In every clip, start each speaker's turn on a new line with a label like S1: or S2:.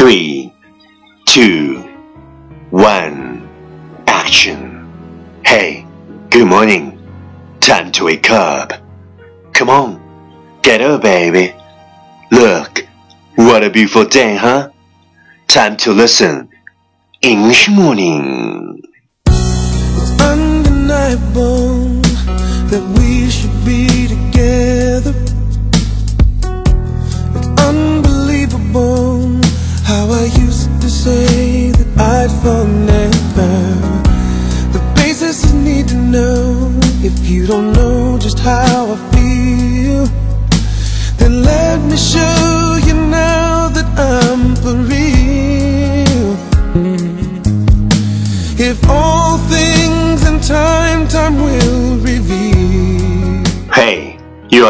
S1: three, two, one, action. Hey, good morning. Time to wake up. Come on, get up, baby. Look, what a beautiful day, huh? Time to listen. English morning.
S2: you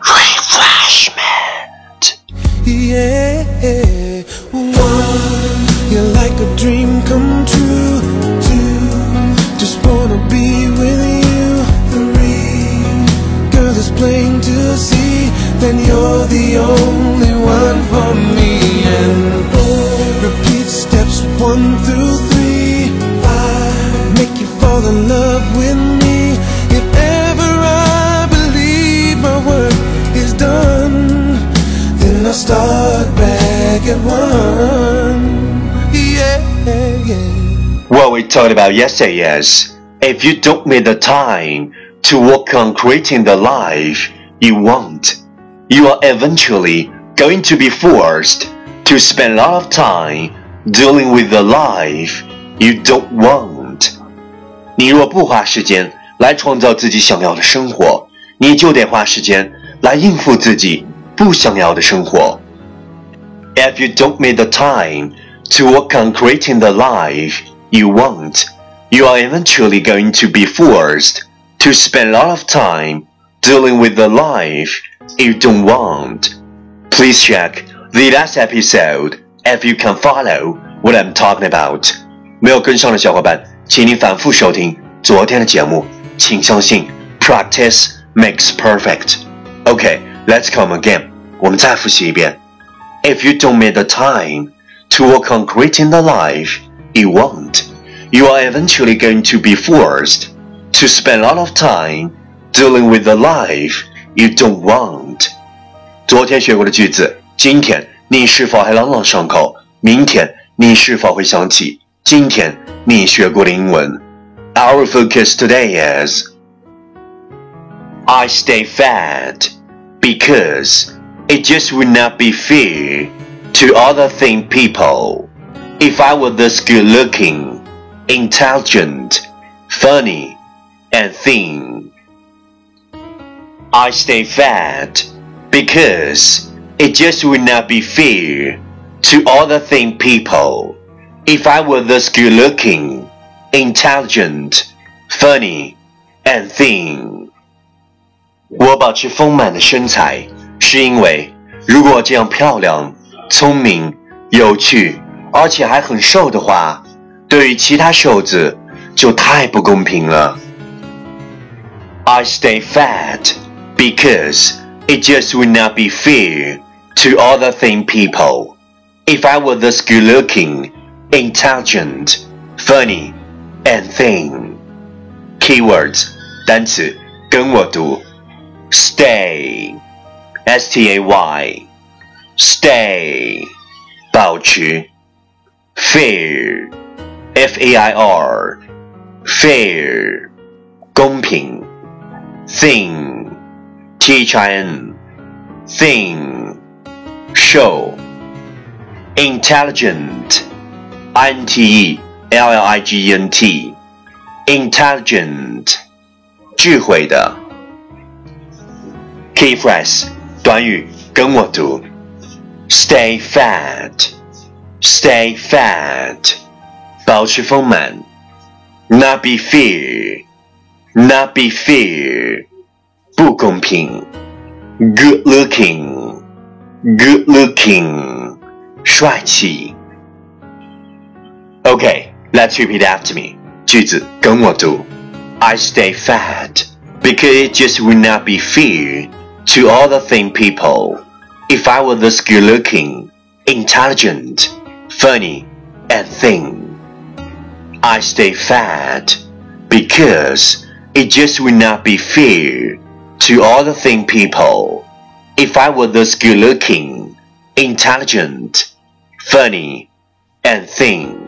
S1: refreshment.
S2: Yeah, one, you're like a dream come true. Two, just wanna be with you. Three, girl, it's plain to see that you're the only
S1: What we talked about yesterday is if you don't make the time to work on creating the life you want, you are eventually going to be forced to spend a lot of time dealing with the life you don't want. 你若不花时间来创造自己想要的生活，你就得花时间来应付自己不想要的生活。If you don't make the time to work on creating the life you want, you are eventually going to be forced to spend a lot of time dealing with the life you don't want. Please check the last episode if you can follow what I'm talking about. 没有跟上的小伙伴，请你反复收听昨天的节目。请相信，practice makes perfect. Okay, let's come again. 我们再复习一遍。If you don't make the time to work on creating the life you want, you are eventually going to be forced to spend a lot of time dealing with the life you don't want. 昨天学过的句子，今天你是否还朗朗上口？明天你是否会想起今天你学过的英文？Our focus today is I stay fat because it just would not be fair to other thin people if I were this good looking, intelligent, funny, and thin. I stay fat because it just would not be fair to other thin people if I were this good looking, intelligent, funny, and thin. 我保持丰满的身材，是因为如果这样漂亮、聪明、有趣， 而且还很瘦的话，对于其他瘦子就太不公平了。I stay fat because it just would not be fair to other thin people if I were this good looking, intelligent, funny, and thin. Keywords 单词跟我读。Stay, S T A Y, stay, 保持。 Fair, F A I R, fair, 公平。Thin, T H I N, thin, 瘦。Intelligent, I N T E L L I G E N T, intelligent, 智慧的。Key phrase 短语跟我读：Stay fat, stay fat, 保持丰满，not be fair，not be fair，不公平，good looking，good looking，帅气。OK，let's repeat after me，句子跟我读。I stay fat because it just would not be fair to all the thin people. If I were this good looking, intelligent, funny, and thin. I stay fat because it just would not be fair to all the thin people if I were this good looking, intelligent, funny, and thin.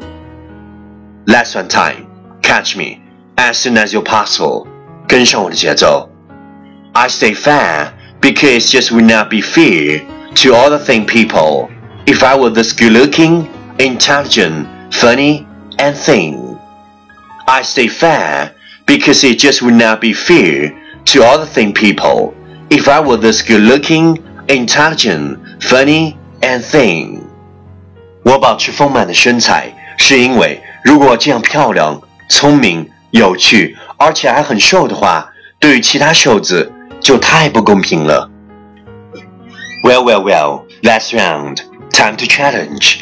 S1: Last one time, catch me as soon as you're possible. 跟上我的节奏。I stay fat because it just would not be fair to all the thin people if I were this good looking, intelligent, funny, and thin. I stay fat because it just would not be fair to all the thin people if I were this good looking, intelligent, funny, and thin. 我保持丰满的身材，是因为如果这样漂亮、聪明、有趣，而且还很瘦的话，对于其他瘦子就太不公平了。Well, well, well. Last round. Time to challenge.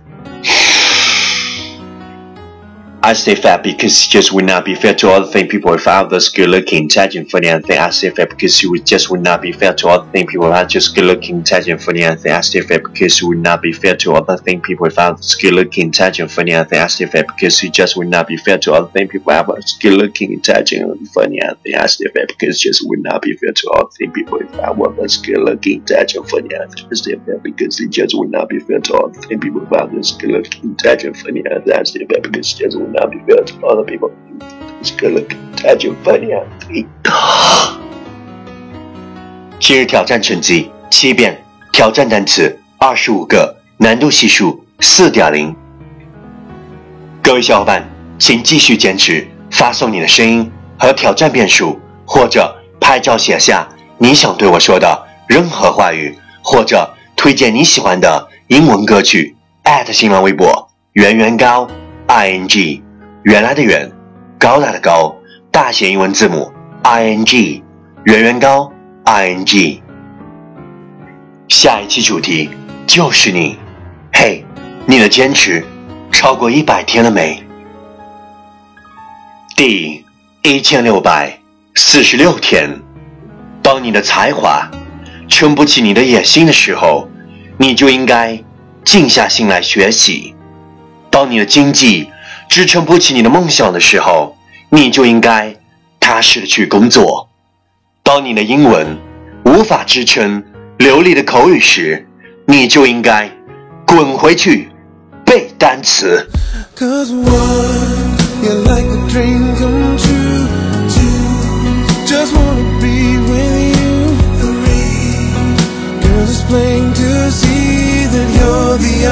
S1: I stay fat because just would not be fair to all the thin people if I was good looking, intelligent, funny, and thin. I stay fat because it would just would not be fair to all the thin people if I just good looking, intelligent, funny, and thin. I stay fat because it would not be fair to all the thin people if I was good looking, intelligent, funny, and thin. I stay fat because it just would not be fair to all the thin people if I was good looking, intelligent, funny, and thin. I stay fat because it just would not be fair to all the thin people if I was good looking, intelligent, funny, and thin. I stay fat because it just would not be fair to all the thin people if I was good looking, intelligent, funny, and thin. I stay fat because it just would not be fair to other people. It's good looking, intelligent, funny, and thin. 今日挑战成绩七遍，挑战单词二十五个，难度系数四点零。各位小伙伴，请继续坚持，发送你的声音和挑战变数，或者拍照写下你想对我说的任何话语，或者推荐你喜欢的英文歌曲。新浪微博圆圆高 i n g 原来的远，高大的高，大写英文字母 i n g 圆圆高 i n g。下一期主题就是你，嘿，你的坚持超过一百天了没？第一千六百四十六天，当你的才华撑不起你的野心的时候，你就应该静下心来学习；当你的经济支撑不起你的梦想的时候，你就应该踏实的去工作；当你的英文无法支撑流利的口语时，你就应该滚回去背单词。
S2: Playing to see that you're the